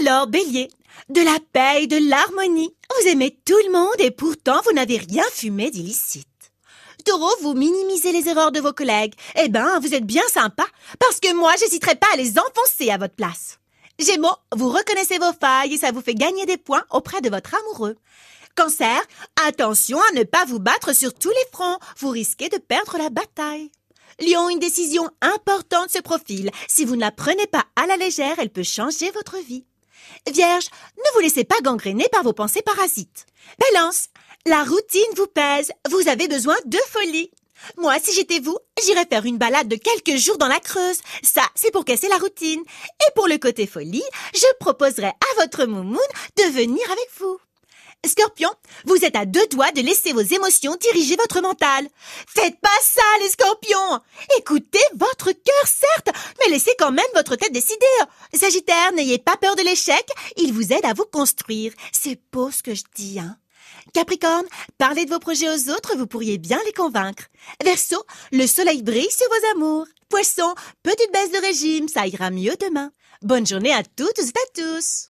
Alors, bélier, de la paix et de l'harmonie. Vous aimez tout le monde et pourtant vous n'avez rien fumé d'illicite. Taureau, vous minimisez les erreurs de vos collègues. Eh ben, vous êtes bien sympa, parce que moi, j'hésiterai pas à les enfoncer à votre place. Gémeaux, vous reconnaissez vos failles et ça vous fait gagner des points auprès de votre amoureux. Cancer, attention à ne pas vous battre sur tous les fronts, vous risquez de perdre la bataille. Lion, une décision importante se profile. Si vous ne la prenez pas à la légère, elle peut changer votre vie. Vierge, ne vous laissez pas gangréner par vos pensées parasites. Balance, la routine vous pèse, vous avez besoin de folie. Moi, si j'étais vous, j'irais faire une balade de quelques jours dans la Creuse. Ça, c'est pour casser la routine. Et pour le côté folie, je proposerais à votre moumoune de venir avec vous. Scorpion, vous êtes à deux doigts de laisser vos émotions diriger votre mental. Faites pas ça, les scorpions Écoutez votre cœur, certes, laissez quand même votre tête décider. Sagittaire, n'ayez pas peur de l'échec, il vous aide à vous construire. C'est beau ce que je dis, hein Capricorne, parlez de vos projets aux autres, vous pourriez bien les convaincre. Verseau, le soleil brille sur vos amours. Poisson, petite baisse de régime, ça ira mieux demain. Bonne journée à toutes et à tous.